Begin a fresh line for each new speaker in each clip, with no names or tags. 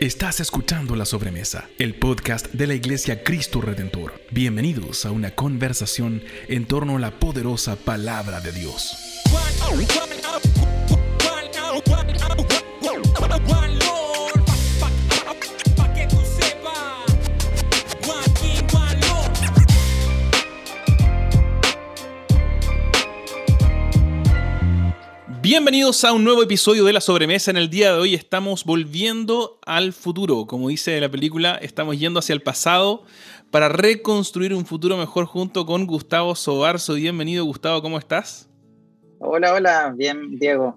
Estás escuchando La Sobremesa, el podcast de la Iglesia Cristo Redentor. Bienvenidos a una conversación en torno a la poderosa palabra de Dios. Bienvenidos a un nuevo episodio de La Sobremesa. En el día de hoy estamos volviendo al futuro. Como dice la película, estamos yendo hacia el pasado para reconstruir un futuro mejor junto con Gustavo Sobarzo. Bienvenido, Gustavo, ¿cómo estás?
Hola, hola, bien, Diego.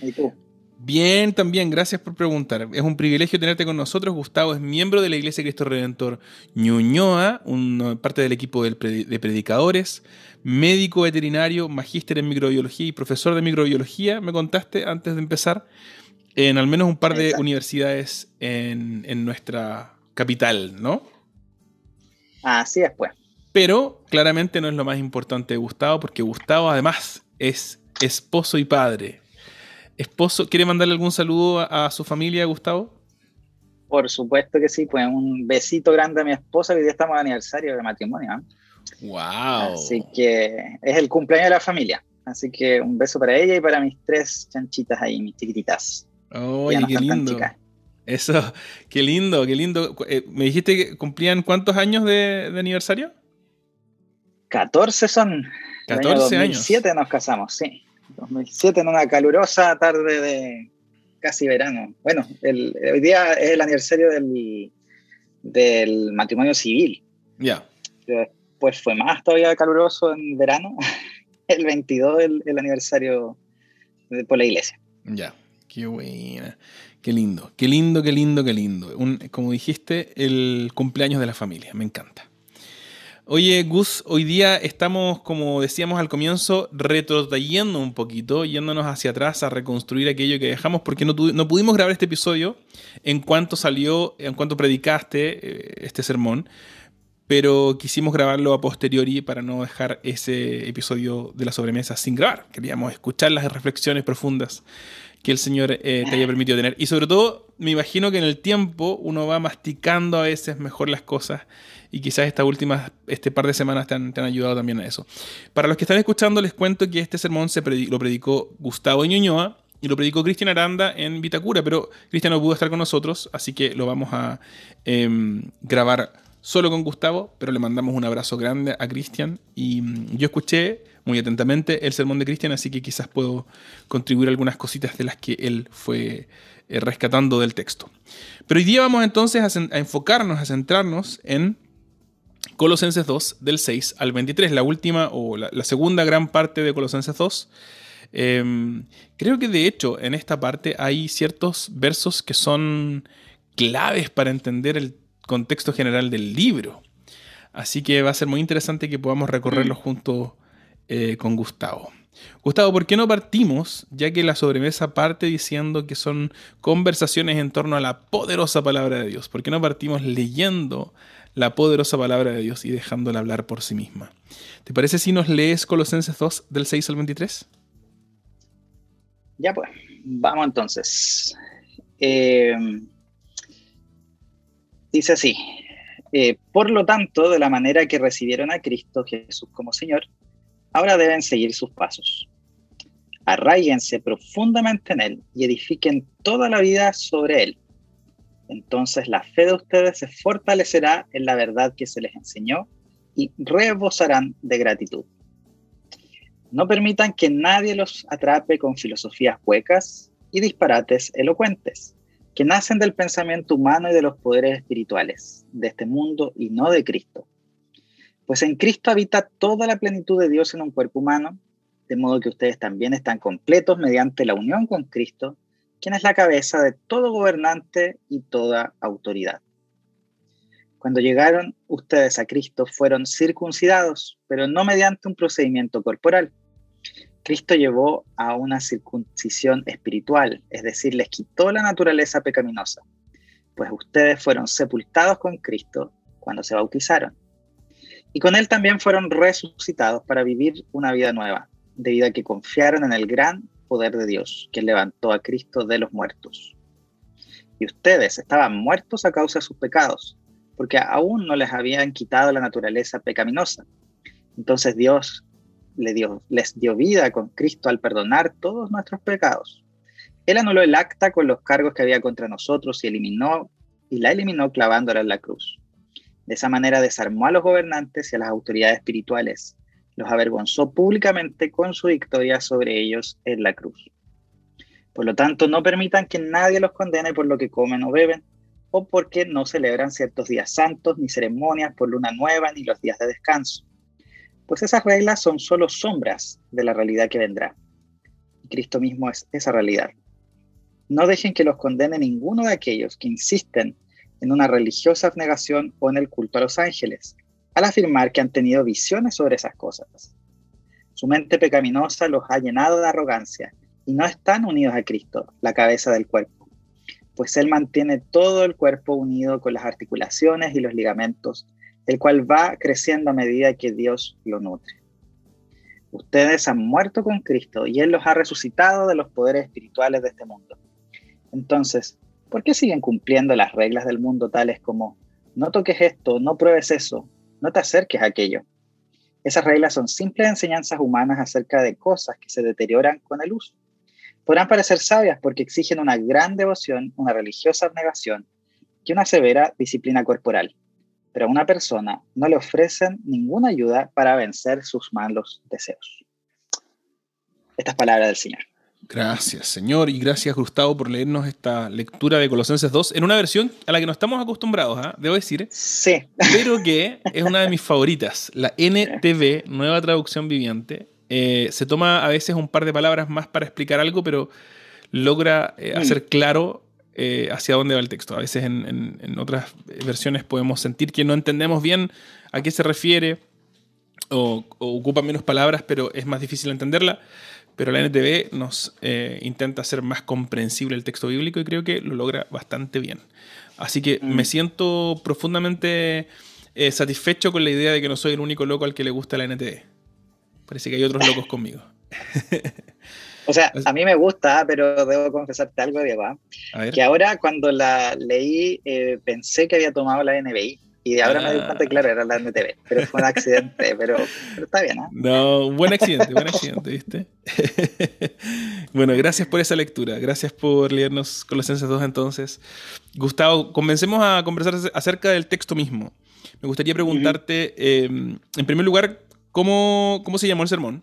¿Y tú?
Bien, también, gracias por preguntar. Es un privilegio tenerte con nosotros. Gustavo es miembro de la Iglesia Cristo Redentor Ñuñoa, una parte del equipo de predicadores, médico veterinario, magíster en microbiología y profesor de microbiología, me contaste antes de empezar, en al menos un par de universidades en, nuestra capital, ¿no?
Así es, pues.
Pero claramente no es lo más importante de Gustavo, porque Gustavo además es esposo y padre. Esposo, ¿quiere mandarle algún saludo a, su familia, Gustavo?
Por supuesto que sí, pues un besito grande a mi esposa, que hoy día estamos de aniversario de matrimonio. ¿eh?
Wow.
Así que es el cumpleaños de la familia. Así que un beso para ella y para mis tres chanchitas ahí, mis chiquititas.
¡Ay, qué lindo! Eso, qué lindo, qué lindo. Eh, ¿Me dijiste que cumplían cuántos años de, aniversario?
14 son.
14
años. 2007 nos casamos, sí. 2007 en una calurosa tarde de casi verano. Bueno, hoy día es el aniversario del, del matrimonio civil.
Ya
pues fue más todavía caluroso en verano, el 22 el, aniversario de, por la iglesia.
Ya, qué buena, qué lindo, qué lindo, qué lindo, qué lindo. como dijiste, el cumpleaños de la familia, me encanta. Oye, Gus, hoy día estamos, como decíamos al comienzo, retrotrayendo un poquito, yéndonos hacia atrás a reconstruir aquello que dejamos, porque no, no pudimos grabar este episodio en cuanto salió, en cuanto predicaste eh, este sermón, pero quisimos grabarlo a posteriori para no dejar ese episodio de la sobremesa sin grabar. Queríamos escuchar las reflexiones profundas que el Señor eh, te haya permitido tener. Y sobre todo, me imagino que en el tiempo uno va masticando a veces mejor las cosas y quizás estas últimas, este par de semanas te han, ayudado también a eso. Para los que están escuchando, les cuento que este sermón se lo predicó Gustavo Ñuñoa y lo predicó Cristian Aranda en Vitacura, pero Cristian no pudo estar con nosotros, así que lo vamos a em, grabar solo con Gustavo, pero le mandamos un abrazo grande a Cristian y mm, yo escuché muy atentamente el sermón de Cristian, así que quizás puedo contribuir algunas cositas de las que él fue eh, rescatando del texto. Pero hoy día vamos entonces a, enfocarnos, a centrarnos en Colosenses 2, del 6 al 23, la última o la, segunda gran parte de Colosenses 2. Em, creo que de hecho en esta parte hay ciertos versos que son claves para entender el contexto general del libro. Así que va a ser muy interesante que podamos recorrerlo mm. junto eh, con Gustavo. Gustavo, ¿por qué no partimos, ya que la sobremesa parte diciendo que son conversaciones en torno a la poderosa palabra de Dios? ¿Por qué no partimos leyendo la poderosa palabra de Dios y dejándola hablar por sí misma? ¿Te parece si nos lees Colosenses 2 del 6 al 23?
Ya pues, vamos entonces. Eh, Dice así, eh, por lo tanto, de la manera que recibieron a Cristo Jesús como Señor, ahora deben seguir sus pasos. Arraíguense profundamente en Él y edifiquen toda la vida sobre Él. Entonces la fe de ustedes se fortalecerá en la verdad que se les enseñó y rebosarán de gratitud. No permitan que nadie los atrape con filosofías huecas y disparates elocuentes que nacen del pensamiento humano y de los poderes espirituales de este mundo y no de Cristo. Pues en Cristo habita toda la plenitud de Dios en un cuerpo humano, de modo que ustedes también están completos mediante la unión con Cristo, quien es la cabeza de todo gobernante y toda autoridad. Cuando llegaron ustedes a Cristo fueron circuncidados, pero no mediante un procedimiento corporal Cristo llevó a una circuncisión espiritual, es decir, les quitó la naturaleza pecaminosa, pues ustedes fueron sepultados con Cristo cuando se bautizaron. Y con Él también fueron resucitados para vivir una vida nueva, debido a que confiaron en el gran poder de Dios, que levantó a Cristo de los muertos. y ustedes estaban muertos a causa de sus pecados, porque aún no les habían quitado la naturaleza pecaminosa. Entonces Dios les dio, les dio vida con Cristo al perdonar todos nuestros pecados. Él anuló el acta con los cargos que había contra nosotros y eliminó y la eliminó clavándola en la cruz. De esa manera desarmó a los gobernantes y a las autoridades espirituales, los avergonzó públicamente con su victoria sobre ellos en la cruz. Por lo tanto, no permitan que nadie los condene por lo que comen o beben, o porque no celebran ciertos días santos, ni ceremonias por luna nueva, ni los días de descanso. Pues esas reglas son solo sombras de la realidad que vendrá. Cristo mismo es esa realidad. No dejen que los condene ninguno de aquellos que insisten en una religiosa abnegación o en el culto a los ángeles, al afirmar que han tenido visiones sobre esas cosas. Su mente pecaminosa los ha llenado de arrogancia y no están unidos a Cristo, la cabeza del cuerpo, pues Él mantiene todo el cuerpo unido con las articulaciones y los ligamentos, el cual va creciendo a medida que Dios lo nutre. Ustedes han muerto con Cristo y Él los ha resucitado de los poderes espirituales de este mundo. Entonces, ¿por qué siguen cumpliendo las reglas del mundo tales como no toques esto, no pruebes eso, no te acerques a aquello? Esas reglas son simples enseñanzas humanas acerca de cosas que se deterioran con el uso podrán parecer sabias porque exigen una gran devoción, una religiosa abnegación y una severa disciplina corporal, pero a una persona no le ofrecen ninguna ayuda para vencer sus malos deseos. Estas palabras del Señor.
Gracias, Señor, y gracias, Gustavo, por leernos esta lectura de Colosenses 2 en una versión a la que no estamos acostumbrados, ¿ah? debo decir.
Sí.
Pero que es una de mis favoritas, la NTV, Nueva Traducción Viviente. Eh, se toma a veces un par de palabras más para explicar algo, pero logra eh, mm. hacer claro eh, hacia dónde va el texto. A veces en, otras versiones podemos sentir que no entendemos bien a qué se refiere o, ocupa menos palabras, pero es más difícil entenderla. Pero la NTV nos intenta hacer más comprensible el texto bíblico y creo que lo logra bastante bien. Así que me mm. siento profundamente satisfecho con la idea de que no soy el único loco al que le gusta la NTV. Parece que hay otros locos conmigo.
O sea, a mí me gusta, pero debo confesarte algo, Diego. ¿ah? Que ahora cuando la leí eh, pensé que había tomado la NBI. Y ahora me di cuenta claro, era la NTV. Pero fue un accidente, pero, está bien, ¿ah?
No, buen accidente, buen accidente, ¿viste? bueno, gracias por esa lectura. Gracias por leernos Colosenses 2 entonces. Gustavo, comencemos a conversar acerca del texto mismo. Me gustaría preguntarte, eh, en primer lugar, ¿Cómo, cómo se llamó el sermón?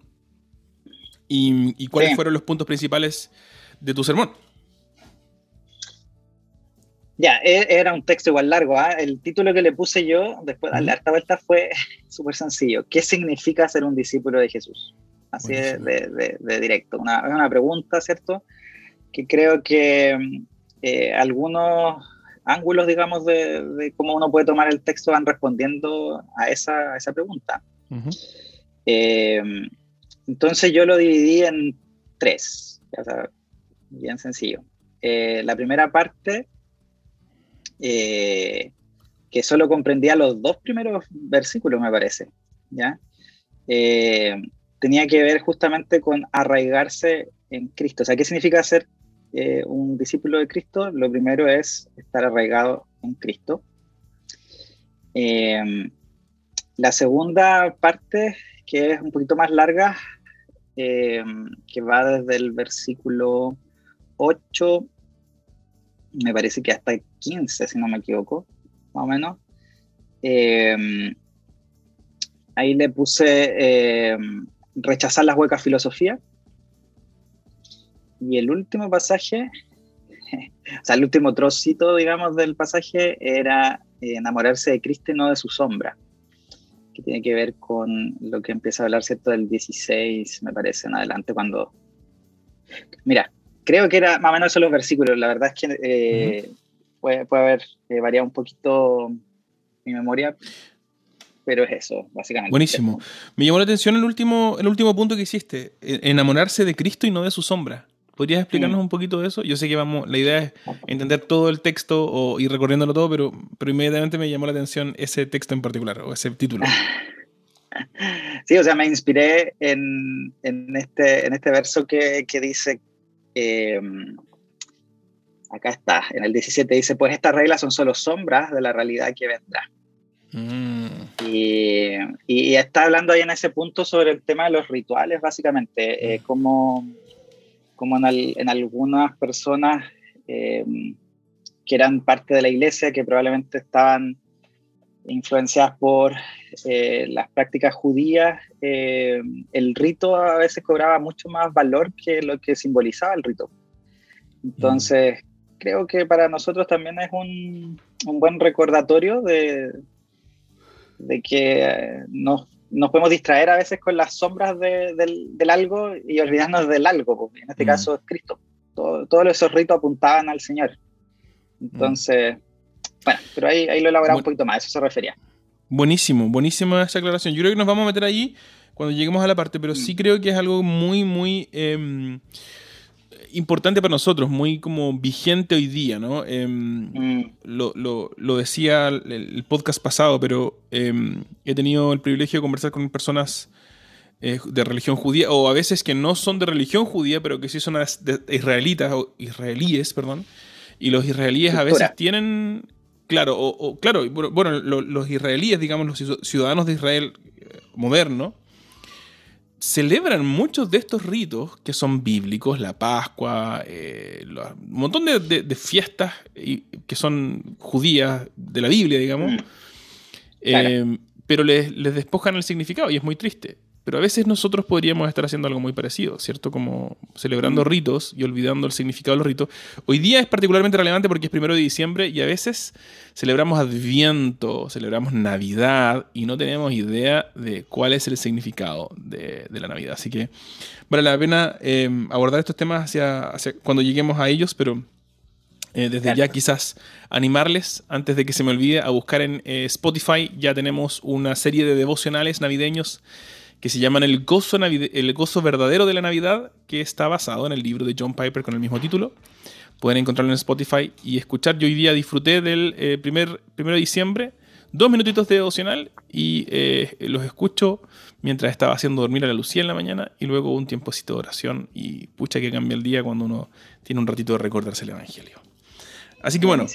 ¿Y, cuáles fueron los puntos principales de tu sermón?
Ya, e, era un texto igual largo. ¿ah? El título que le puse yo, después de darle harta vuelta, fue súper sencillo. ¿Qué significa ser un discípulo de Jesús? Así de, de, directo. Una, una pregunta, ¿cierto? Que creo que eh, algunos ángulos, digamos, de, cómo uno puede tomar el texto van respondiendo a esa, a esa pregunta. Eh, entonces yo lo dividí en tres, bien sencillo. Eh, la primera parte, eh, que solo comprendía los dos primeros versículos, me parece, ¿ya? tenía que ver justamente con arraigarse en Cristo. O sea, ¿qué significa ser un discípulo de Cristo? Lo primero es estar arraigado en Cristo. La segunda parte, que es un poquito más larga, eh, que va desde el versículo 8, me parece que hasta el 15, si no me equivoco, más o menos. Eh, ahí le puse eh, rechazar las huecas filosofía. Y el último pasaje, o sea, el último trocito, digamos, del pasaje era enamorarse de Cristo y no de su sombra que tiene que ver con lo que empieza a hablar, ¿cierto? Del 16, me parece, en adelante, cuando... Mira, creo que era más o menos esos los versículos, la verdad es que eh, puede, puede, haber eh, variado un poquito mi memoria, pero es eso, básicamente.
Buenísimo. Me llamó la atención el último, el último punto que hiciste, e-, enamorarse de Cristo y no de su sombra. ¿Podrías explicarnos un poquito de eso? Yo sé que vamos, la idea es entender todo el texto o ir recorriéndolo todo, pero, pero inmediatamente me llamó la atención ese texto en particular o ese título.
Sí, o sea, me inspiré en, en este, en este verso que, que dice, em, acá está, en el 17 dice, pues estas reglas son solo sombras de la realidad que vendrá. Mm. Y, está hablando ahí en ese punto sobre el tema de los rituales, básicamente, eh, mm. como, como en, algunas personas eh, que eran parte de la iglesia, que probablemente estaban influenciadas por eh, las prácticas judías, el rito a veces cobraba mucho más valor que lo que simbolizaba el rito. Entonces, creo que para nosotros también es un, un buen recordatorio de, de que nos, nos, podemos distraer a veces con las sombras de, del, del, algo y olvidarnos del algo, en este mm. caso es Cristo. Todo, todos esos ritos apuntaban al Señor. Entonces, bueno, pero ahí, ahí lo elaboramos un poquito más, eso se refería.
Buenísimo, buenísima esa aclaración. Yo creo que nos vamos a meter ahí cuando lleguemos a la parte, pero sí mm. creo que es algo muy, muy... Em, importante para nosotros, muy como vigente hoy día, ¿no? Em, mm. lo, lo, decía el, podcast pasado, pero em, he tenido el privilegio de conversar con personas eh, de religión judía, o a veces que no son de religión judía, pero que sí son israelitas, o israelíes, perdón. Y los israelíes a veces tienen, claro, o, claro, bueno, los israelíes, digamos, los ciudadanos de Israel eh, moderno, celebran muchos de estos ritos que son bíblicos, la Pascua, eh, un montón de, fiestas que son judías de la Biblia, digamos, mm. eh, pero les, les, despojan el significado y es muy triste. Pero a veces nosotros podríamos estar haciendo algo muy parecido, ¿cierto? Como celebrando mm. ritos y olvidando el significado de los ritos. Hoy día es particularmente relevante porque es primero de diciembre y a veces celebramos Adviento, celebramos Navidad y no tenemos idea de cuál es el significado de, la Navidad. Así que vale la pena eh, abordar estos temas hacia, cuando lleguemos a ellos, pero eh, desde ya quizás animarles, antes de que se me olvide, a buscar en eh, Spotify. Ya tenemos una serie de devocionales navideños que se llaman el gozo, el gozo verdadero de la Navidad, que está basado en el libro de John Piper con el mismo título. Pueden encontrarlo en Spotify y escuchar. Yo hoy día disfruté del eh, primer, primero de diciembre, dos minutitos de devocional y eh, los escucho mientras estaba haciendo dormir a la Lucía en la mañana y luego un tiempocito de oración y pucha que cambia el día cuando uno tiene un ratito de recordarse el Evangelio. Así que bueno,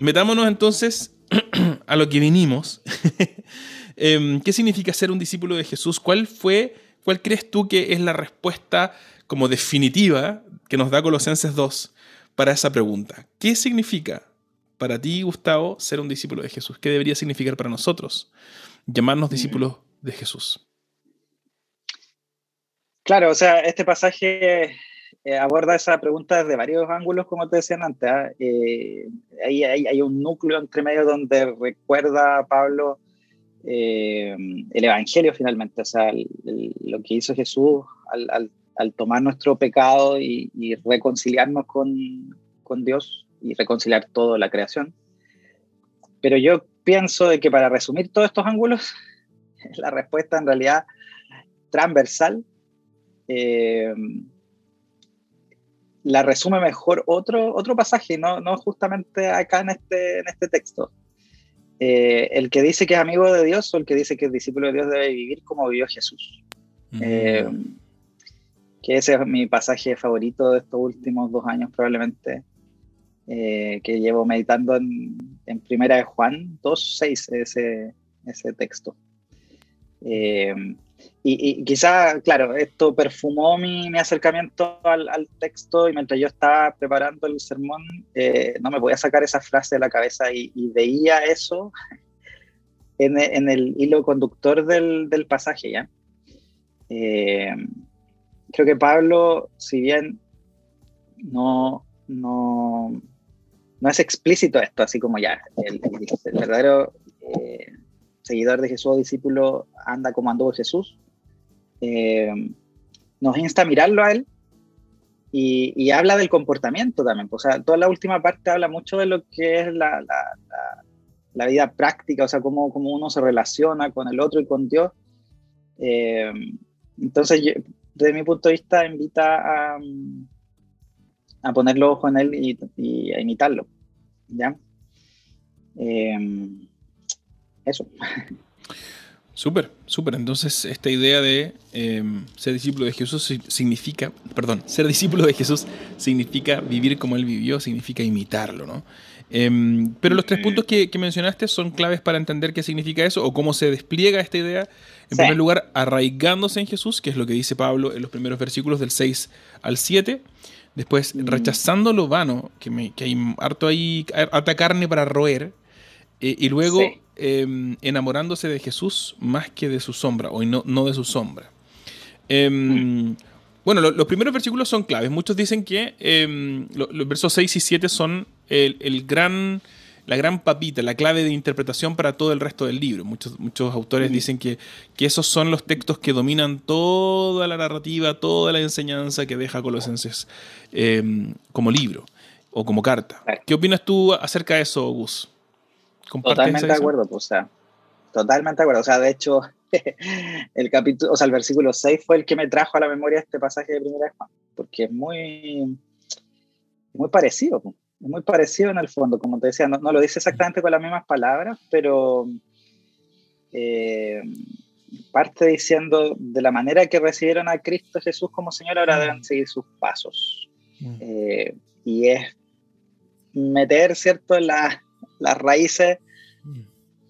metámonos entonces a lo que vinimos. Em, ¿Qué significa ser un discípulo de Jesús? ¿Cuál fue, cuál crees tú que es la respuesta como definitiva que nos da Colosenses 2 para esa pregunta? ¿Qué significa para ti, Gustavo, ser un discípulo de Jesús? ¿Qué debería significar para nosotros llamarnos mm. discípulos de Jesús?
Claro, o sea, este pasaje eh, aborda esa pregunta desde varios ángulos, como te decía antes. ¿ah? Eh, hay, hay, un núcleo entre medio donde recuerda a Pablo eh, el Evangelio finalmente, o sea, lo que hizo Jesús al, tomar nuestro pecado y, reconciliarnos con, Dios y reconciliar toda la creación. Pero yo pienso de que para resumir todos estos ángulos, la respuesta en realidad transversal eh, la resume mejor otro, otro pasaje, no, no justamente acá en este, en este texto. Eh, el que dice que es amigo de Dios o el que dice que es discípulo de Dios debe vivir como vivió Jesús. Eh, que ese es mi pasaje favorito de estos últimos dos años probablemente, eh, que llevo meditando en, en, Primera de Juan 2.6, ese, ese texto. Y, quizá, claro, esto perfumó mi, mi acercamiento al, al, texto y mientras yo estaba preparando el sermón, eh, no me podía sacar esa frase de la cabeza y, veía eso en, en, el hilo conductor del, del pasaje, ¿ya? Eh, creo que Pablo, si bien no, no, no es explícito esto, así como ya, el, el verdadero... Eh, seguidor de Jesús o discípulo anda como anduvo Jesús, eh, nos insta a mirarlo a él y, habla del comportamiento también. O sea, toda la última parte habla mucho de lo que es la, la, vida práctica, o sea, cómo, cómo, uno se relaciona con el otro y con Dios. Eh, entonces, desde mi punto de vista, invita a, a poner los ojos en él y, a imitarlo. ¿ya? Eh, eso.
Súper, súper. Entonces, esta idea de em, ser discípulo de Jesús significa, perdón, ser discípulo de Jesús significa vivir como Él vivió, significa imitarlo, ¿no? Em, pero los tres puntos que, mencionaste son claves para entender qué significa eso o cómo se despliega esta idea. En primer lugar, arraigándose en Jesús, que es lo que dice Pablo en los primeros versículos del 6 al 7. Después, mm. rechazando lo vano, que, me, hay harto ahí, harta carne para roer. Eh, y luego, em, enamorándose de Jesús más que de su sombra, o no, no de su sombra. Em, mm. Bueno, los primeros versículos son claves. Muchos dicen que los versos 6 y 7 son el, gran, la gran papita, la clave de interpretación para todo el resto del libro. Muchos, muchos autores dicen que, que, esos son los textos que dominan toda la narrativa, toda la enseñanza que deja Colosenses em, como libro o como carta. ¿Qué opinas tú acerca de eso, Gus?
Totalmente de acuerdo, pues, o sea, totalmente de acuerdo. O sea, de hecho, el capítulo, o sea, el versículo 6 fue el que me trajo a la memoria este pasaje de primera vez, porque es muy, muy parecido. Pues muy parecido en el fondo, como te decía, no, lo dice exactamente con las mismas palabras, pero eh, parte diciendo de la manera que recibieron a Cristo Jesús como Señor, ahora deben mm. seguir sus pasos. Mm. Eh, y es meter, ¿cierto?, las raíces mm.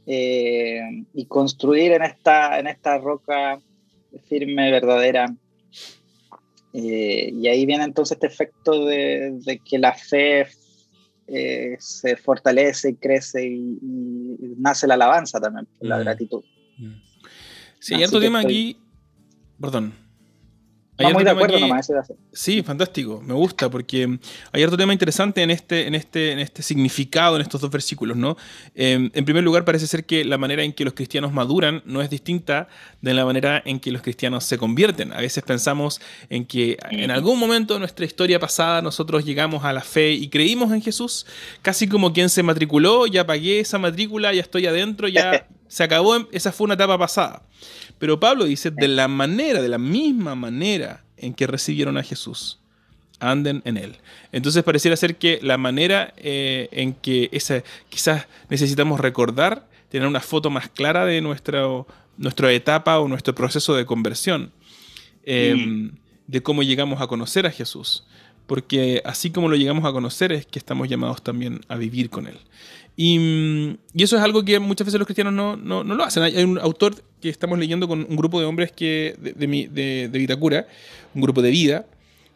eh, y construir en esta, en esta roca firme, verdadera. y ahí viene entonces este efecto de, de que la fe eh, se fortalece y crece y, nace la alabanza también, la mm. gratitud. Mm.
Sí, otro tema aquí, perdón,
muy de acuerdo nomás,
Sí, fantástico, me gusta, porque hay otro tema interesante en este, en este, en este significado, en estos dos versículos, ¿no? Em, en primer lugar, parece ser que la manera en que los cristianos maduran no es distinta de la manera en que los cristianos se convierten. A veces pensamos en que en algún momento de nuestra historia pasada nosotros llegamos a la fe y creímos en Jesús, casi como quien se matriculó, ya pagué esa matrícula, ya estoy adentro, ya se acabó, esa fue una etapa pasada. Pero Pablo dice, de la manera, de la misma manera en que recibieron a Jesús, anden en él. Entonces pareciera ser que la manera eh, en que esa, quizás necesitamos recordar, tener una foto más clara de nuestra, nuestra etapa o nuestro proceso de conversión, em, de cómo llegamos a conocer a Jesús. Porque así como lo llegamos a conocer es que estamos llamados también a vivir con Él. Y, eso es algo que muchas veces los cristianos no, no, no lo hacen. Hay, un autor que estamos leyendo con un grupo de hombres que, de, de, de, Vitacura, un grupo de vida,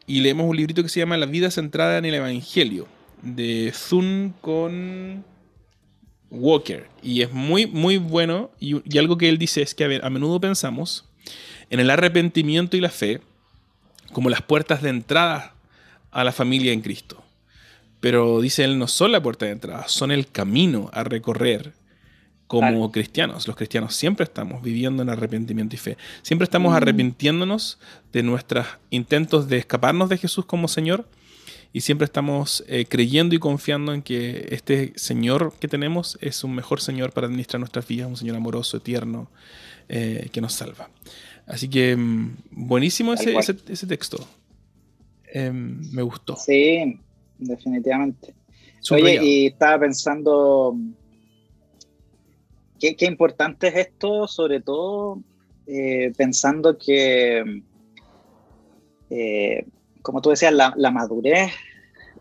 y leemos un librito que se llama La vida centrada en el Evangelio, de Zun con Walker. Y es muy, muy bueno. Y, y, algo que él dice es que a, ver, a menudo pensamos en el arrepentimiento y la fe como las puertas de entrada a la familia en Cristo. Pero dice él, no son la puerta de entrada, son el camino a recorrer como cristianos. Los cristianos siempre estamos viviendo en arrepentimiento y fe. Siempre estamos mm. arrepintiéndonos de nuestros intentos de escaparnos de Jesús como Señor. Y siempre estamos eh, creyendo y confiando en que este Señor que tenemos es un mejor Señor para administrar nuestras vidas, un Señor amoroso, eterno, eh, que nos salva. Así que mm, buenísimo ese, ese, texto. Em, me gustó.
Sí, definitivamente. Oye, y estaba pensando, ¿qué, importante es esto, sobre todo eh, pensando que, eh, como tú decías, la, madurez,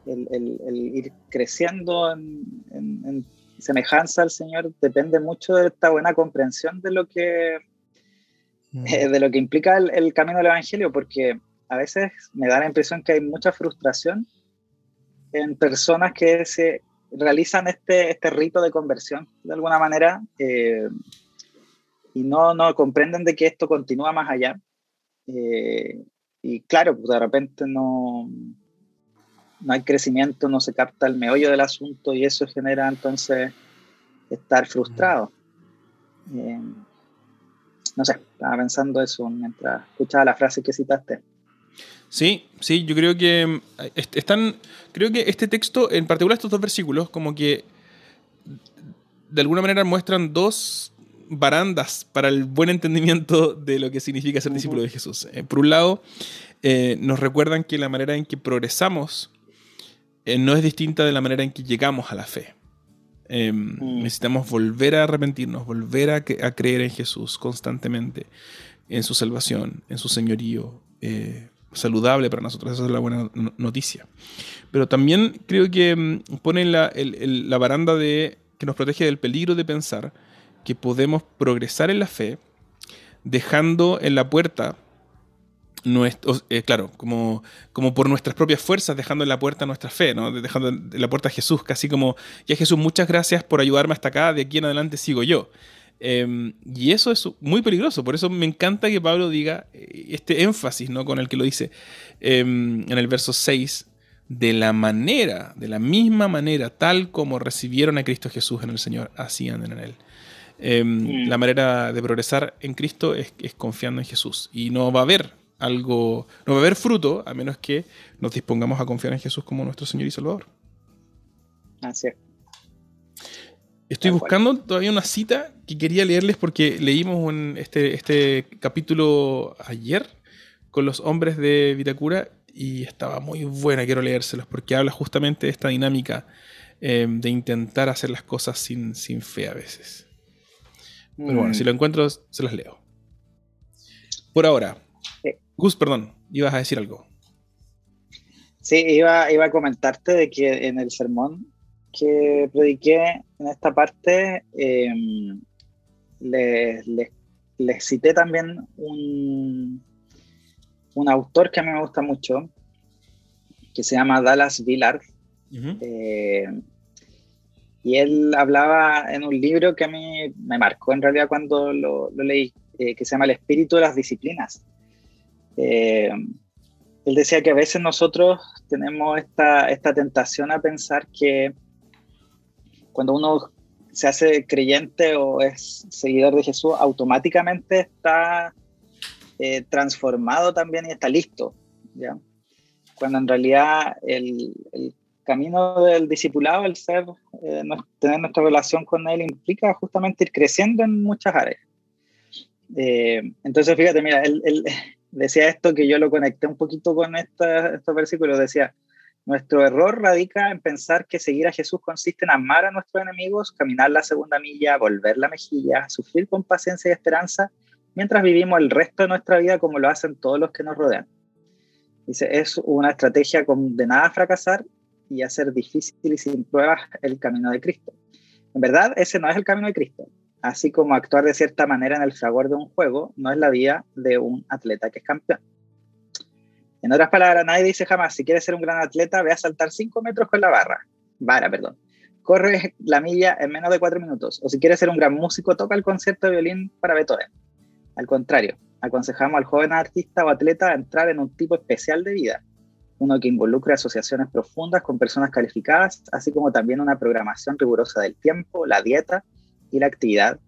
el, ir creciendo en, semejanza al Señor, depende mucho de esta buena comprensión de lo que, mm. eh, de lo que implica el camino del Evangelio, porque a veces me da la impresión que hay mucha frustración en personas que se realizan este, este rito de conversión de alguna manera eh, y no, no comprenden de que esto continúa más allá. Eh, y claro, pues de repente no, no hay crecimiento, no se capta el meollo del asunto y eso genera entonces estar frustrado. Eh, no sé, estaba pensando eso mientras escuchaba la frase que citaste.
Sí, sí, yo creo que mm, están, creo que este texto, en particular estos dos versículos, como que de alguna manera muestran dos barandas para el buen entendimiento de lo que significa ser discípulo de Jesús. Eh, por un lado, eh, nos recuerdan que la manera en que progresamos eh, no es distinta de la manera en que llegamos a la fe. Mm. Necesitamos volver a arrepentirnos, volver a, creer en Jesús constantemente, en su salvación, en su señorío. Eh, saludable para nosotros, esa es la buena noticia. Pero también creo que mm, pone la, la baranda de que nos protege del peligro de pensar que podemos progresar en la fe dejando en la puerta nuestro, eh, claro, como, como por nuestras propias fuerzas, dejando en la puerta nuestra fe, ¿no? dejando en la puerta a Jesús, casi como, ya Jesús, muchas gracias por ayudarme hasta acá, de aquí en adelante sigo yo. Em, y eso es muy peligroso, por eso me encanta que Pablo diga eh, este énfasis ¿no? con el que lo dice em, en el verso 6, de la manera, de la misma manera, tal como recibieron a Cristo Jesús en el Señor, así anden en Él. Em, mm. La manera de progresar en Cristo es, es confiando en Jesús. Y no va a haber algo, no va a haber fruto a menos que nos dispongamos a confiar en Jesús como nuestro Señor y Salvador.
Así es.
Estoy buscando todavía una cita que quería leerles porque leímos este, este capítulo ayer con los hombres de Vitacura y estaba muy buena, quiero leérselos porque habla justamente de esta dinámica em, de intentar hacer las cosas sin, sin fe a veces. Pero bueno, si lo mm. encuentro, se las leo. Por ahora, Gus, perdón, ibas a decir algo.
Sí, iba, iba a comentarte de que en el sermón que prediqué en esta parte, em, les, cité también un, un autor que a mí me gusta mucho, que se llama Dallas Villard. Eh, y él hablaba en un libro que a mí me marcó en realidad cuando lo, leí, eh, que se llama El espíritu de las disciplinas. Eh, él decía que a veces nosotros tenemos esta, esta tentación a pensar que cuando uno se hace creyente o es seguidor de Jesús, automáticamente está eh, transformado también y está listo. ¿ya? Cuando en realidad el, el camino del discipulado, el ser, eh, tener nuestra relación con Él, implica justamente ir creciendo en muchas áreas. entonces, fíjate, mira, él, decía esto que yo lo conecté un poquito con esta, estos versículos, decía, nuestro error radica en pensar que seguir a Jesús consiste en amar a nuestros enemigos, caminar la segunda milla, volver la mejilla, sufrir con paciencia y esperanza, mientras vivimos el resto de nuestra vida como lo hacen todos los que nos rodean. Dice, es una estrategia condenada a fracasar y a ser difícil y sin pruebas el camino de Cristo. En verdad, ese no es el camino de Cristo así como actuar de cierta manera en el fragor de un juego, no es la vida de un atleta que es campeón. En otras palabras, nadie dice jamás, si quieres ser un gran atleta, ve a saltar 5 metros con la barra. Vara, perdón. Corre la milla en menos de 4 minutos. O si quieres ser un gran músico, toca el concierto de violín para Beethoven. Al contrario, aconsejamos al joven artista o atleta a entrar en un tipo especial de vida, uno que involucre asociaciones profundas con personas calificadas, así como también una programación rigurosa del tiempo, la dieta y la actividad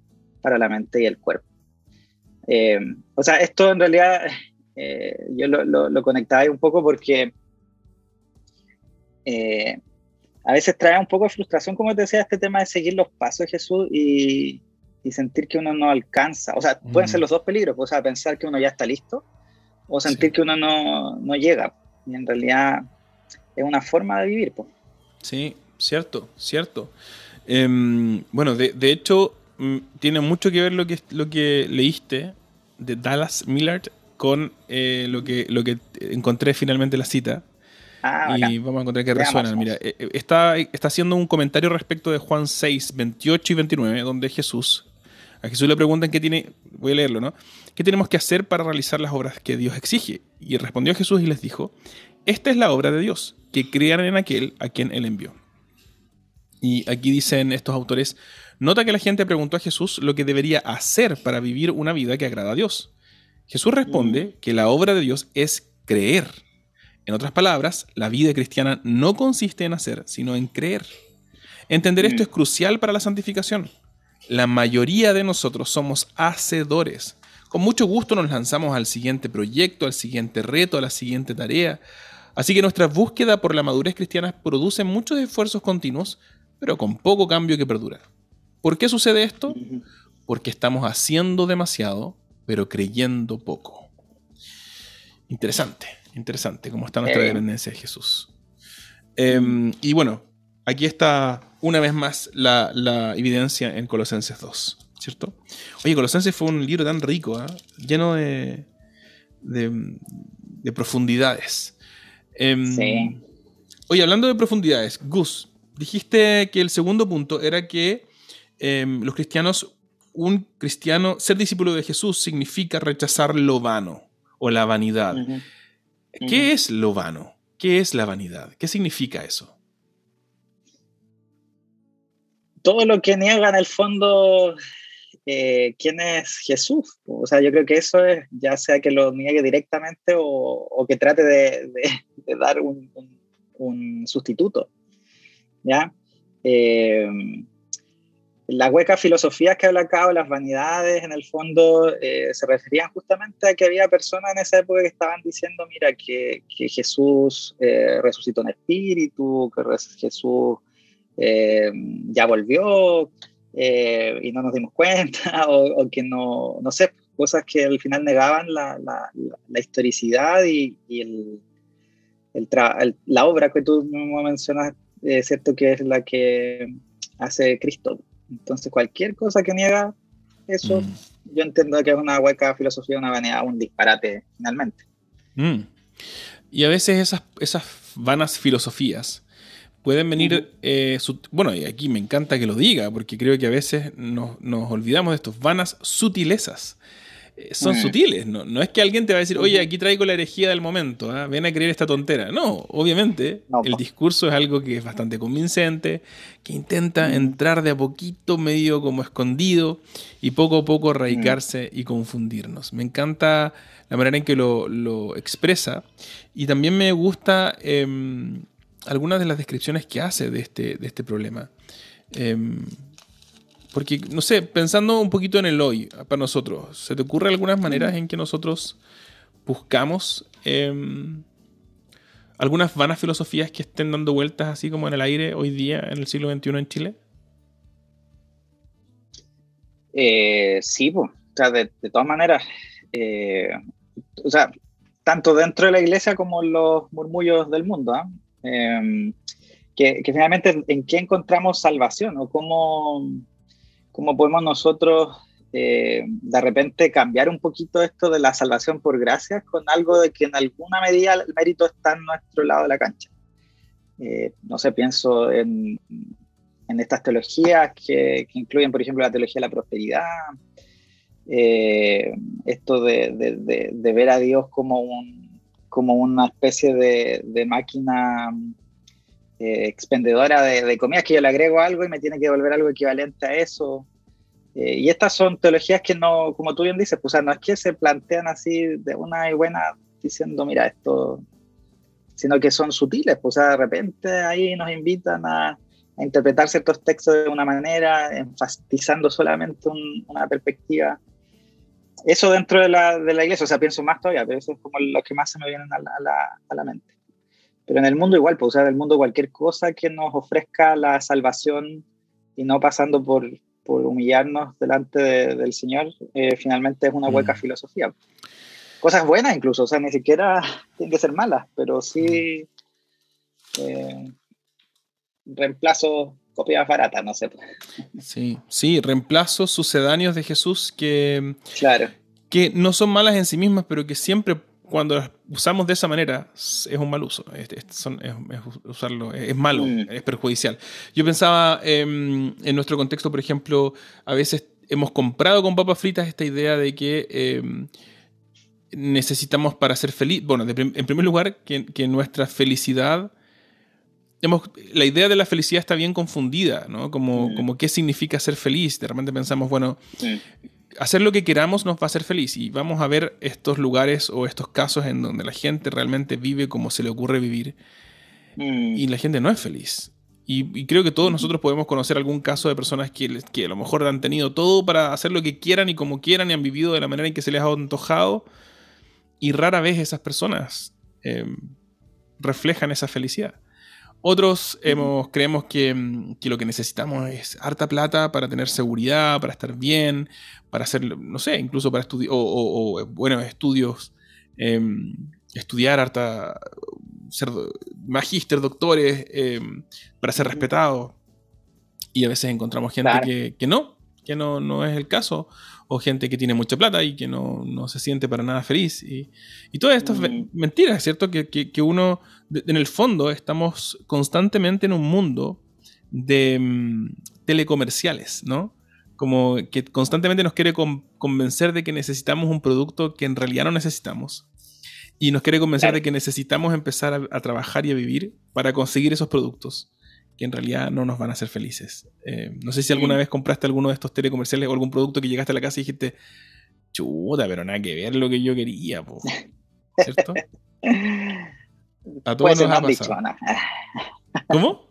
para la mente y el cuerpo. Eh, o sea, esto en realidad eh, yo lo, lo, conectaba ahí un poco porque eh, a veces trae un poco de frustración, como te decía, este tema de seguir los pasos de Jesús y, y sentir que uno no alcanza. O sea, pueden ser mm. los dos peligros, o sea, pensar que uno ya está listo o sentir que uno no, no, llega. Y en realidad es una forma de vivir. Pues.
Sí, cierto, cierto. Em, bueno, de, de, hecho, mm, tiene mucho que ver lo que, lo que leíste de Dallas Millard con eh, lo, que, lo que encontré finalmente la cita. Ah, y vamos a encontrar que resuena. Mira, eh, eh, está, está haciendo un comentario respecto de Juan 6, 28 y 29, donde Jesús, a Jesús le preguntan qué tiene, voy a leerlo, ¿no? ¿Qué tenemos que hacer para realizar las obras que Dios exige? Y respondió Jesús y les dijo, esta es la obra de Dios, que crean en aquel a quien Él envió. Y aquí dicen estos autores, nota que la gente preguntó a Jesús lo que debería hacer para vivir una vida que agrada a Dios. Jesús responde mm. que la obra de Dios es creer. En otras palabras, la vida cristiana no consiste en hacer, sino en creer. Entender esto mm. es crucial para la santificación. La mayoría de nosotros somos hacedores. Con mucho gusto nos lanzamos al siguiente proyecto, al siguiente reto, a la siguiente tarea. Así que nuestra búsqueda por la madurez cristiana produce muchos esfuerzos continuos, pero con poco cambio que perdura. ¿Por qué sucede esto? Porque estamos haciendo demasiado, pero creyendo poco. Interesante, interesante cómo está nuestra dependencia de Jesús. Em, y bueno, aquí está una vez más la, evidencia en Colosenses 2, ¿cierto? Oye, Colosenses fue un libro tan rico, ¿ah? lleno de, de, profundidades. Em, sí. Oye, hablando de profundidades, Gus, dijiste que el segundo punto era que em, los cristianos, un cristiano, ser discípulo de Jesús significa rechazar lo vano o la vanidad. ¿Qué es lo vano? ¿Qué es la vanidad? ¿Qué significa eso?
Todo lo que niega en el fondo eh, quién es Jesús. O sea, yo creo que eso es, ya sea que lo niegue directamente o, que trate de, dar un, sustituto. ¿Ya? Eh, las huecas filosofías que habla acá, o las vanidades, en el fondo, eh, se referían justamente a que había personas en esa época que estaban diciendo, mira, que, Jesús eh, resucitó en espíritu, que Jesús eh, ya volvió y no nos dimos cuenta, o, que no, no sé, cosas que al final negaban la, la, historicidad y, el, el la obra que tú mencionas, ¿cierto? Que es la que hace Cristo. Entonces, cualquier cosa que niega eso, mm. yo entiendo que es una hueca filosofía, una vanidad, un disparate, finalmente.
Mm. Y a veces esas, esas vanas filosofías pueden venir, eh, bueno, y aquí me encanta que lo diga, porque creo que a veces nos, nos olvidamos de estos vanas sutilezas. Eh, son mm. sutiles. No, no, es que alguien te va a decir, oye, aquí traigo la herejía del momento, ¿ah? ven a creer esta tontera. No, obviamente, el discurso es algo que es bastante convincente, que intenta mm. entrar de a poquito, medio como escondido, y poco a poco radicarse y confundirnos. Me encanta la manera en que lo, expresa, y también me gusta em, algunas de las descripciones que hace de este, de este problema. Em, porque, no sé, pensando un poquito en el hoy, para nosotros, ¿se te ocurre algunas maneras en que nosotros buscamos em, algunas vanas filosofías que estén dando vueltas así como en el aire hoy día, en el siglo XXI en Chile?
Eh, sí, pues, o sea, de, todas maneras, eh, o sea, tanto dentro de la iglesia como en los murmullos del mundo, ¿ah? em, que, que, finalmente en qué encontramos salvación o cómo, cómo podemos nosotros eh, de repente cambiar un poquito esto de la salvación por gracias con algo de que en alguna medida el mérito está en nuestro lado de la cancha. Eh, no sé, pienso en, en estas teologías que, que, incluyen, por ejemplo, la teología de la prosperidad, eh, esto de, de, de, ver a Dios como, un, como una especie de, de máquina eh, expendedora de, de, comidas que yo le agrego algo y me tiene que devolver algo equivalente a eso. Eh, y estas son teologías que no, como tú bien dices, pues, no es que se plantean así de una y buena diciendo, mira, esto, sino que son sutiles, pues de repente ahí nos invitan a, a, interpretar ciertos textos de una manera, enfatizando solamente una perspectiva. Eso dentro de la, de la, iglesia, o sea, pienso más todavía, pero eso es como lo que más se me viene a la, a la, a la mente. Pero en el mundo igual, pues, o sea, en el mundo cualquier cosa que nos ofrezca la salvación y no pasando por, por humillarnos delante del Señor, eh, finalmente es una hueca mm. filosofía. Cosas buenas incluso, o sea, ni siquiera tienen que ser malas, pero sí mm. eh, reemplazo copias baratas, no sé.
Sí, sí, reemplazos sucedáneos de Jesús que,
claro.
que no son malas en sí mismas, pero que siempre cuando las usamos de esa manera es un mal uso. Es, usarlo, es, malo, mm. es perjudicial. Yo pensaba em, en nuestro contexto, por ejemplo, a veces hemos comprado con papas fritas esta idea de que em, necesitamos para ser feliz, bueno, en primer lugar, que, nuestra felicidad, hemos, la idea de la felicidad está bien confundida, ¿no? Como, mm. como qué significa ser feliz. De repente pensamos, bueno, hacer lo que queramos nos va a hacer feliz y vamos a ver estos lugares o estos casos en donde la gente realmente vive como se le ocurre vivir mm. y la gente no es feliz. Y, creo que todos nosotros podemos conocer algún caso de personas que, que, a lo mejor han tenido todo para hacer lo que quieran y como quieran y han vivido de la manera en que se les ha antojado y rara vez esas personas em, reflejan esa felicidad. Otros hemos, creemos que, que, lo que necesitamos es harta plata para tener seguridad, para estar bien, para hacer, no sé, incluso para estudiar, o, buenos estudios, em, estudiar harta, ser magíster, doctores, em, para ser respetados. Y a veces encontramos gente que, que, no, que no, no es el caso, o gente que tiene mucha plata y que no, no se siente para nada feliz. Y, y todo esto es mm. mentira, ¿cierto? Que, que, que uno, en el fondo, estamos constantemente en un mundo de mm, telecomerciales, ¿no? Como que constantemente nos quiere convencer de que necesitamos un producto que en realidad no necesitamos. Y nos quiere convencer de que necesitamos empezar a, trabajar y a vivir para conseguir esos productos que en realidad no nos van a hacer felices. Eh, no sé si alguna vez compraste alguno de estos telecomerciales o algún producto que llegaste a la casa y dijiste, chuta, pero nada que ver lo que yo quería, ¿cierto?
A todos nos ha pasado.
¿Cómo?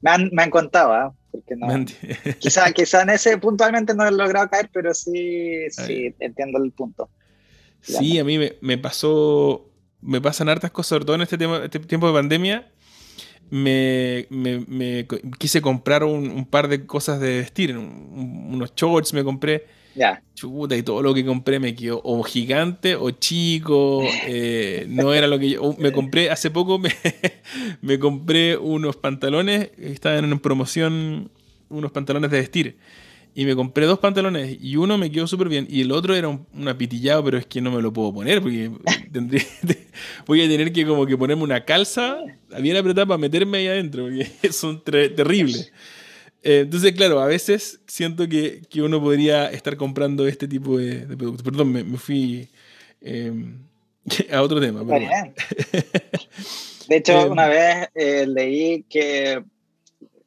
me, han, me han contado, ¿ah? porque no. quizá, quizá en ese puntualmente no he logrado caer, pero sí, sí entiendo el punto.
Sí, a mí me, me, pasó, me pasan hartas cosas, sobre todo en este, tema, este tiempo de pandemia. Me, me, me quise comprar un, un, par de cosas de vestir, unos shorts me compré
ya.
Chuta, y todo lo que compré me quedó o gigante o chico. Eh, no era lo que yo. Me compré, hace poco me, me compré unos pantalones, estaban en promoción, unos pantalones de vestir. Y me compré dos pantalones y uno me quedó súper bien y el otro era un, apitillado, pero es que no me lo puedo poner porque tendría, voy a tener que como que ponerme una calza bien apretada para meterme ahí adentro porque son terribles. Eh, entonces, claro, a veces siento que, que, uno podría estar comprando este tipo de, productos. Perdón, me, fui em, a otro tema.
de hecho, em, una vez eh, leí que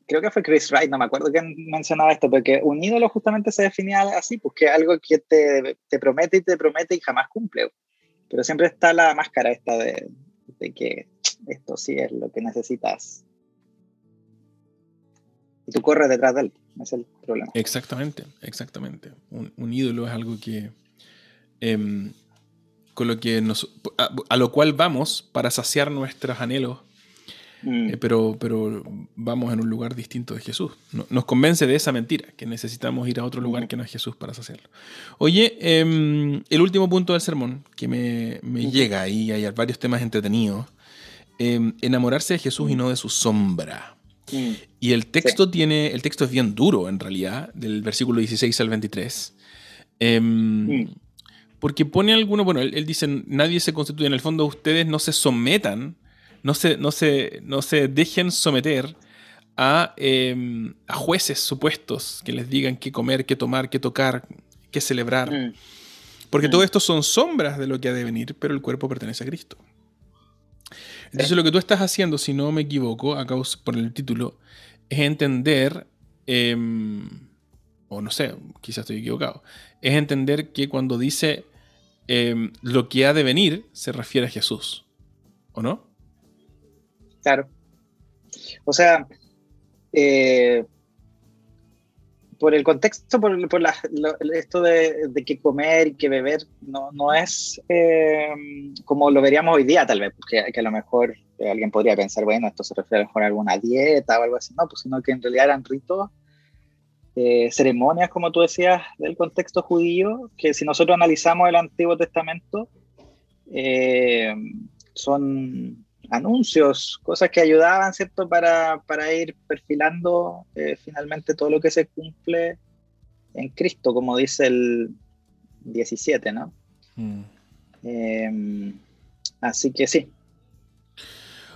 creo que fue Chris Wright, no me acuerdo quién mencionaba esto, porque un ídolo justamente se definía así, pues que algo que te, te, promete y te promete y jamás cumple. Pero siempre está la máscara esta de, de que esto sí es lo que necesitas y tú corres detrás de él. es el problema.
Exactamente, exactamente. Un, ídolo es algo que. Em, con lo que nos, a, lo cual vamos para saciar nuestros anhelos. Mm. Eh, pero, pero vamos en un lugar distinto de Jesús. nos convence de esa mentira, que necesitamos ir a otro lugar mm. que no es Jesús para saciarlo. Oye, em, el último punto del sermón que me, me llega ahí, hay varios temas entretenidos. Em, enamorarse de Jesús y no de su sombra. Mm. Y el texto tiene, el texto es bien duro en realidad, del versículo 16 al 23. Em, mm. Porque pone alguno, bueno, él, dice, nadie se constituye, en el fondo ustedes no se sometan, no se, no se, no se dejen someter a, em, a jueces supuestos que les digan qué comer, qué tomar, qué tocar, qué celebrar. Mm. Porque todo esto son sombras de lo que ha de venir, pero el cuerpo pertenece a Cristo. Entonces lo que tú estás haciendo, si no me equivoco, acá por el título, es entender, em, o no sé, quizás estoy equivocado, es entender que cuando dice em, lo que ha de venir, se refiere a Jesús, ¿o no?
Claro. O sea, eh, por el contexto, por, esto de, que comer y que beber, no, no es eh, como lo veríamos hoy día, tal vez, porque que a lo mejor alguien podría pensar, bueno, esto se refiere a, mejor a alguna dieta o algo así, no, pues sino que en realidad eran ritos, eh, ceremonias, como tú decías, del contexto judío, que si nosotros analizamos el Antiguo Testamento, eh, son anuncios, cosas que ayudaban, ¿cierto?, para, para ir perfilando eh, finalmente todo lo que se cumple en Cristo, como dice el 17, ¿no? Mm. Em, así que sí.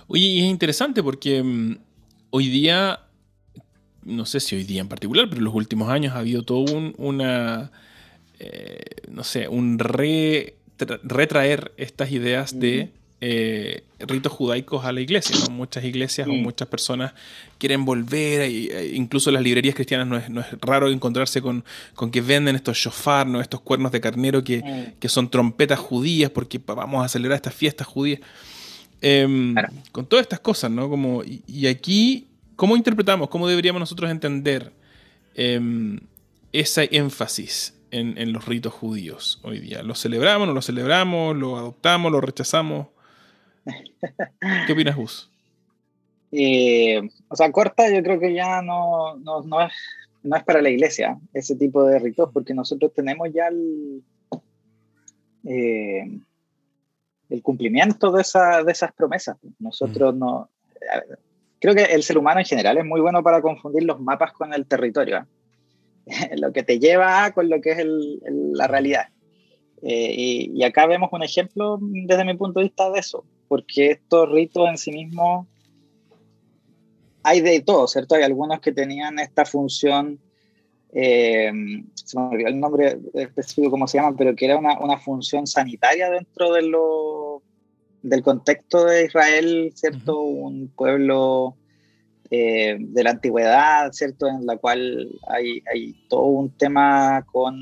Oye, es interesante porque mm, hoy día, no sé si hoy día en particular, pero en los últimos años ha habido todo un, una, eh, no sé, un retraer estas ideas de eh, ritos judaicos a la iglesia. Muchas iglesias o muchas personas quieren volver, e incluso en las librerías cristianas no es, raro encontrarse con, con, que venden estos shofar, ¿no? estos cuernos de carnero que, que, son trompetas judías porque vamos a celebrar estas fiestas judías. Em, con todas estas cosas, ¿no? Como, y, aquí, ¿cómo interpretamos, cómo deberíamos nosotros entender em, ese énfasis en, en, los ritos judíos hoy día? ¿Lo celebramos, no lo celebramos, lo adoptamos, lo rechazamos? ¿Qué opinas, Gus?
Eh, o sea, corta, yo creo que ya no, no, no, es, no, es, para la iglesia ese tipo de ritos, porque nosotros tenemos ya el, eh, el cumplimiento de, esa, de esas promesas. Nosotros no. creo que el ser humano en general es muy bueno para confundir los mapas con el territorio. ¿eh? lo que te lleva con lo que es la realidad. Eh, y, acá vemos un ejemplo desde mi punto de vista de eso, porque estos ritos en sí mismos hay de todo, ¿cierto? Hay algunos que tenían esta función, eh, se me olvidó el nombre específico, cómo se llama, pero que era una, una función sanitaria dentro de lo, del contexto de Israel, ¿cierto? Un pueblo eh, de la antigüedad, ¿cierto? En la cual hay, hay, todo un tema con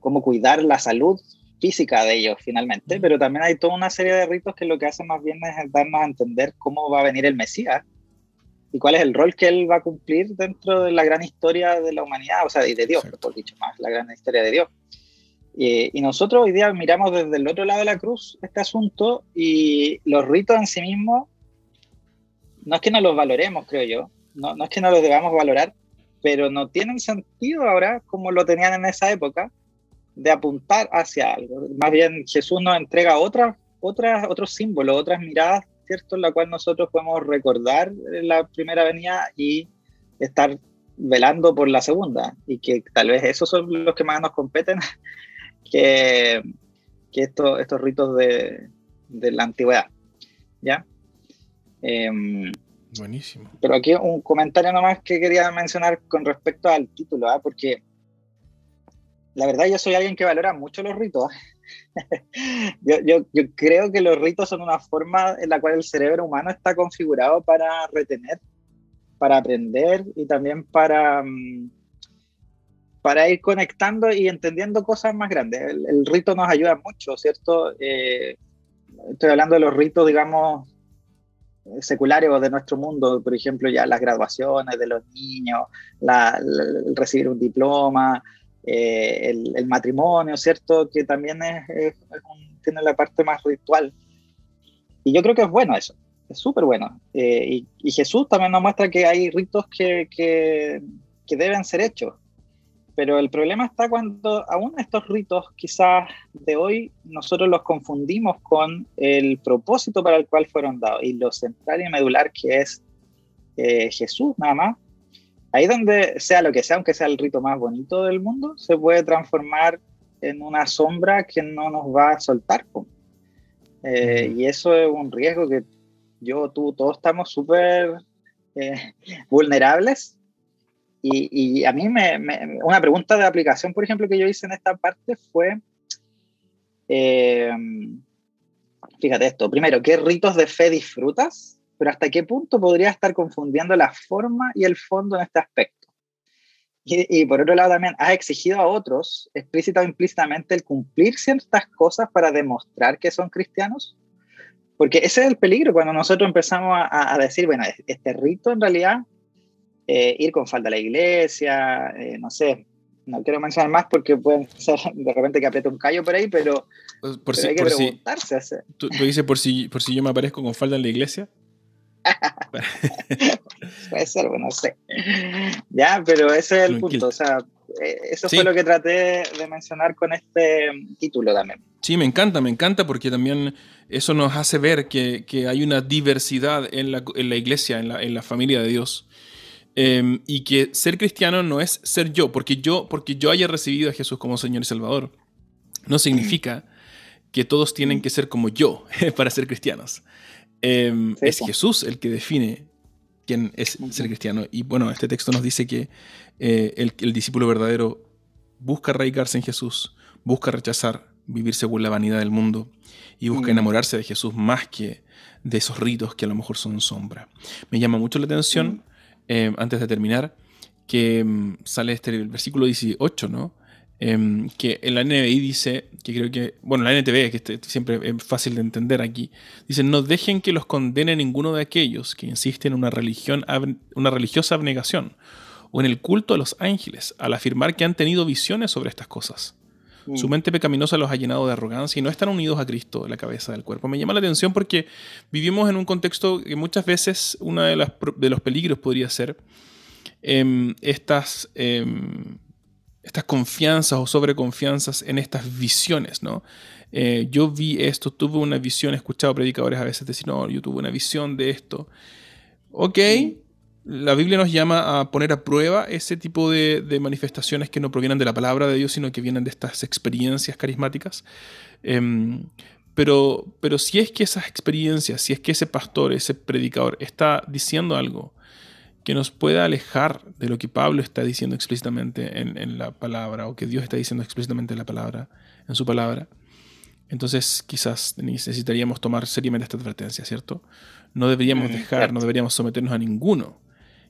cómo cuidar la salud física de ellos finalmente, pero también hay toda una serie de ritos que lo que hacen más bien es darnos a entender cómo va a venir el Mesías y cuál es el rol que él va a cumplir dentro de la gran historia de la humanidad, o sea, y de Dios, por dicho más, la gran historia de Dios. y nosotros hoy día miramos desde el otro lado de la cruz este asunto y los ritos en sí mismos no es que no los valoremos, creo yo, no, no es que no los debamos valorar, pero no tienen sentido ahora como lo tenían en esa época de apuntar hacia algo. Más bien Jesús nos entrega otras, otras, otros símbolos, otras miradas, ¿cierto? En la cual nosotros podemos recordar la primera venida y estar velando por la segunda. Y que tal vez esos son los que más nos competen que, que estos, estos ritos de, de la antigüedad. ¿Ya?
Em, Buenísimo.
Pero aquí un comentario nomás que quería mencionar con respecto al título, ¿ah? porque la verdad yo soy alguien que valora mucho los ritos. yo, yo, yo, creo que los ritos son una forma en la cual el cerebro humano está configurado para retener, para aprender y también para, mm, para ir conectando y entendiendo cosas más grandes. El, rito nos ayuda mucho, ¿cierto? Eh, estoy hablando de los ritos, digamos, seculares de nuestro mundo, por ejemplo, ya las graduaciones de los niños, la, recibir un diploma, eh, el, matrimonio, ¿cierto? Que también es, tiene la parte más ritual. Y yo creo que es bueno eso, es súper bueno. Eh, y, Jesús también nos muestra que hay ritos que, que, que deben ser hechos pero el problema está cuando aún estos ritos quizás de hoy nosotros los confundimos con el propósito para el cual fueron dados y lo central y medular que es eh, Jesús nada más. Ahí donde sea lo que sea, aunque sea el rito más bonito del mundo, se puede transformar en una sombra que no nos va a soltar. Eh, y eso es un riesgo que yo, tú, todos estamos súper eh, vulnerables y, a mí me, una pregunta de aplicación, por ejemplo, que yo hice en esta parte fue, eh, fíjate esto, primero, ¿qué ritos de fe disfrutas? Pero hasta qué punto podría estar confundiendo la forma y el fondo en este aspecto. Y, por otro lado también, ¿has exigido a otros, explícita o implícitamente, el cumplir ciertas cosas para demostrar que son cristianos? Porque ese es el peligro cuando nosotros empezamos a, a decir, bueno, este rito en realidad eh, ir con falda a la iglesia, eh, no sé, no quiero mencionar más porque pueden ser de repente que apriete un callo por ahí, pero,
por si, hay que preguntarse. ¿tú, dices por si, por si yo me aparezco con falda en la iglesia?
Puede ser, bueno, no sé. Ya, pero ese es el punto. O sea, eh, eso fue lo que traté de mencionar con este título también.
Sí, me encanta, me encanta porque también eso nos hace ver que, que hay una diversidad en la, en la iglesia, en la, en la, familia de Dios. Em, y que ser cristiano no es ser yo, porque yo, porque yo haya recibido a Jesús como Señor y Salvador, no significa que todos tienen que ser como yo para ser cristianos. Em, es Jesús el que define quién es ser cristiano. Y bueno, este texto nos dice que eh, el, discípulo verdadero busca arraigarse en Jesús, busca rechazar vivir según la vanidad del mundo y busca enamorarse de Jesús más que de esos ritos que a lo mejor son sombra. Me llama mucho la atención Em, antes de terminar, que em, sale este el versículo 18, ¿no? Em, que en la NBI dice, que creo que, bueno, la NTV, que este, siempre es fácil de entender aquí, dice, no dejen que los condene ninguno de aquellos que insisten en una, religión, una religiosa abnegación o en el culto a los ángeles, al afirmar que han tenido visiones sobre estas cosas. Su mm. mente pecaminosa los ha llenado de arrogancia y no están unidos a Cristo, la cabeza del cuerpo. Me llama la atención porque vivimos en un contexto que muchas veces uno de, de los peligros podría ser em, estas, em, estas confianzas o sobreconfianzas en estas visiones, ¿no? Eh, yo vi esto, tuve una visión, he escuchado predicadores a veces decir, no, yo tuve una visión de esto. Ok, la Biblia nos llama a poner a prueba ese tipo de, manifestaciones que no provienen de la palabra de Dios, sino que vienen de estas experiencias carismáticas. Em, pero, pero si es que esas experiencias, si es que ese pastor, ese predicador está diciendo algo que nos pueda alejar de lo que Pablo está diciendo explícitamente en, la palabra o que Dios está diciendo explícitamente en la palabra, en su palabra, entonces quizás necesitaríamos tomar seriamente esta advertencia, ¿cierto? No deberíamos mm, dejar, no deberíamos someternos a ninguno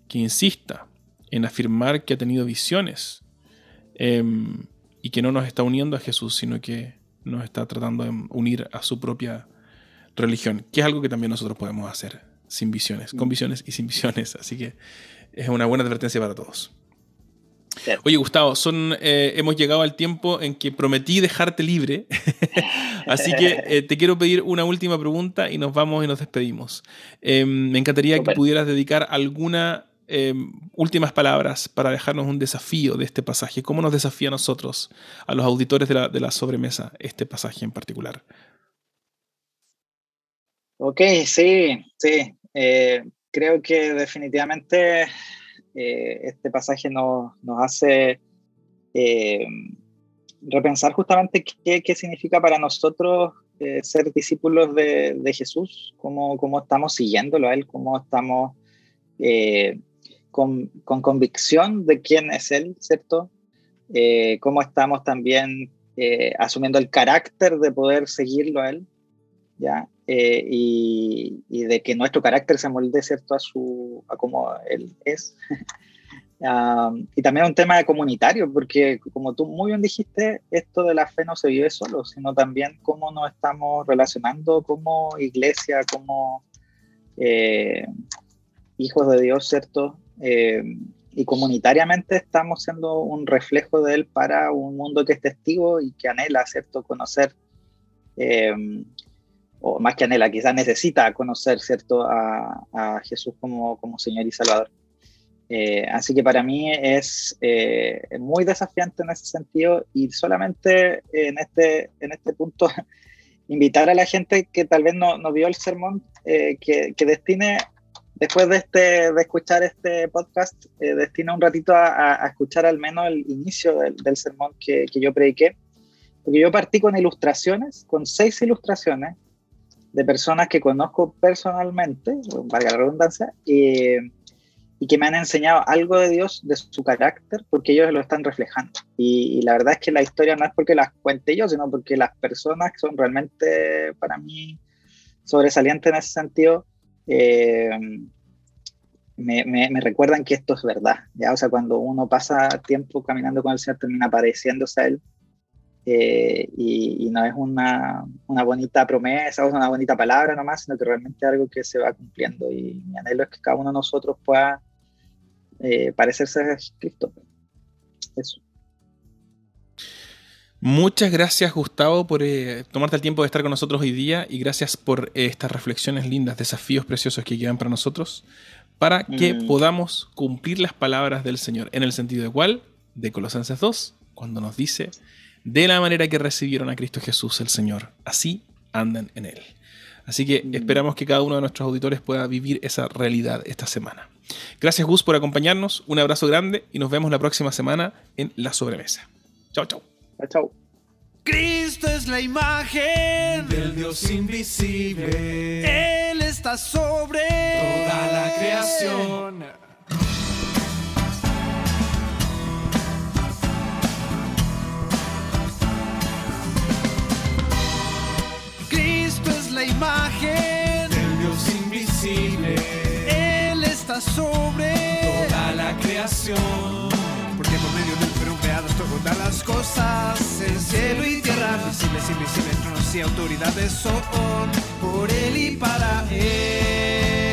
que insista en afirmar que ha tenido visiones em, y que no nos está uniendo a Jesús, sino que nos está tratando de unir a su propia religión, que es algo que también nosotros podemos hacer sin visiones, con mm. visiones y sin visiones. Así que es una buena advertencia para todos. Oye, Gustavo, son, eh, hemos llegado al tiempo en que prometí dejarte libre. Así que eh, te quiero pedir una última pregunta y nos vamos y nos despedimos. Em, me encantaría que pudieras dedicar alguna em, últimas palabras para dejarnos un desafío de este pasaje. ¿Cómo nos desafía a nosotros, a los auditores de la, de la sobremesa, este pasaje en particular?
Ok, sí, sí. Eh, creo que definitivamente eh, este pasaje nos, nos hace eh, repensar justamente qué, qué, significa para nosotros ser discípulos de, de Jesús, cómo, cómo, estamos siguiéndolo a Él, cómo estamos con, con, convicción de quién es Él, ¿cierto? cómo estamos también asumiendo el carácter de poder seguirlo a Él, ¿ya? Eh, y, de que nuestro carácter se molde, ¿cierto?, a, su, a como él es. y también un tema comunitario, porque como tú muy bien dijiste, esto de la fe no se vive solo, sino también cómo nos estamos relacionando como iglesia, como eh, hijos de Dios, ¿cierto? Eh, y comunitariamente estamos siendo un reflejo de Él para un mundo que es testigo y que anhela, ¿cierto?, conocer o más que anhela, quizás necesita conocer, ¿cierto?, a, Jesús como, como Señor y Salvador. Eh, así que para mí es eh, muy desafiante en ese sentido y solamente en este, en este punto invitar a la gente que tal vez no, no vio el sermón, eh, que, que, destine, después de, este, de escuchar este podcast, destine un ratito a, a, escuchar al menos el inicio del, del sermón que, que yo prediqué, porque yo partí con ilustraciones, con seis ilustraciones, de personas que conozco personalmente, valga la redundancia, y, y, que me han enseñado algo de Dios, de su carácter, porque ellos lo están reflejando. Y, la verdad es que la historia no es porque las cuente yo, sino porque las personas son realmente para mí sobresalientes en ese sentido. Eh, me, me, recuerdan que esto es verdad, ¿ya? O sea, cuando uno pasa tiempo caminando con el Señor, termina pareciéndose a Él, eh, y, no es una, una, bonita promesa o una bonita palabra nomás, sino que realmente es algo que se va cumpliendo. Y mi anhelo es que cada uno de nosotros pueda eh, parecerse a Cristo. Eso.
Muchas gracias Gustavo por eh, tomarte el tiempo de estar con nosotros hoy día y gracias por estas reflexiones lindas, desafíos preciosos que quedan para nosotros, para que mm. podamos cumplir las palabras del Señor, en el sentido de cuál, de Colosenses 2, cuando nos dice, de la manera que recibieron a Cristo Jesús el Señor. Así andan en Él. Así que mm. esperamos que cada uno de nuestros auditores pueda vivir esa realidad esta semana. Gracias Gus por acompañarnos, un abrazo grande y nos vemos la próxima semana en La Sobremesa. Chao, chao.
Chao,
Cristo es la imagen del Dios invisible. Él está sobre toda la creación. Imagen del Dios invisible. Él está sobre toda la creación. Porque por medio del fueron creadas todas las cosas, el cielo y tierra, visibles, invisibles, tronos y autoridades son por Él y para Él.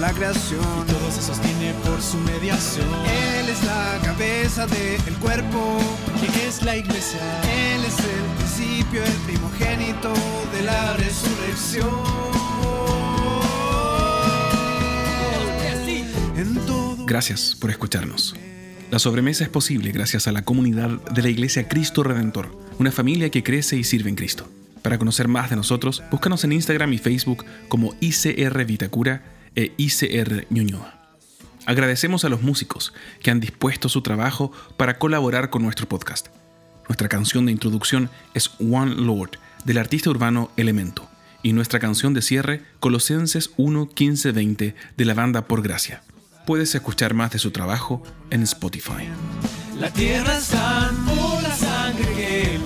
La creación.
Y todo se sostiene por su mediación.
Él es la cabeza del cuerpo.
¿Quién es la iglesia?
Él es el principio, el primogénito de la resurrección. En todo
Gracias por escucharnos. La sobremesa es posible gracias a la comunidad de la Iglesia Cristo Redentor, una familia que crece y sirve en Cristo. Para conocer más de nosotros, búscanos en Instagram y Facebook como ICR Vitacura e ICR Ñuñoa. Agradecemos a los músicos que han dispuesto su trabajo para colaborar con nuestro podcast. Nuestra canción de introducción es One Lord del artista urbano Elemento y nuestra canción de cierre Colosenses 1, 15, 20 de la banda Por Gracia. Puedes escuchar más de su trabajo en Spotify.
La tierra es tan por la sangre que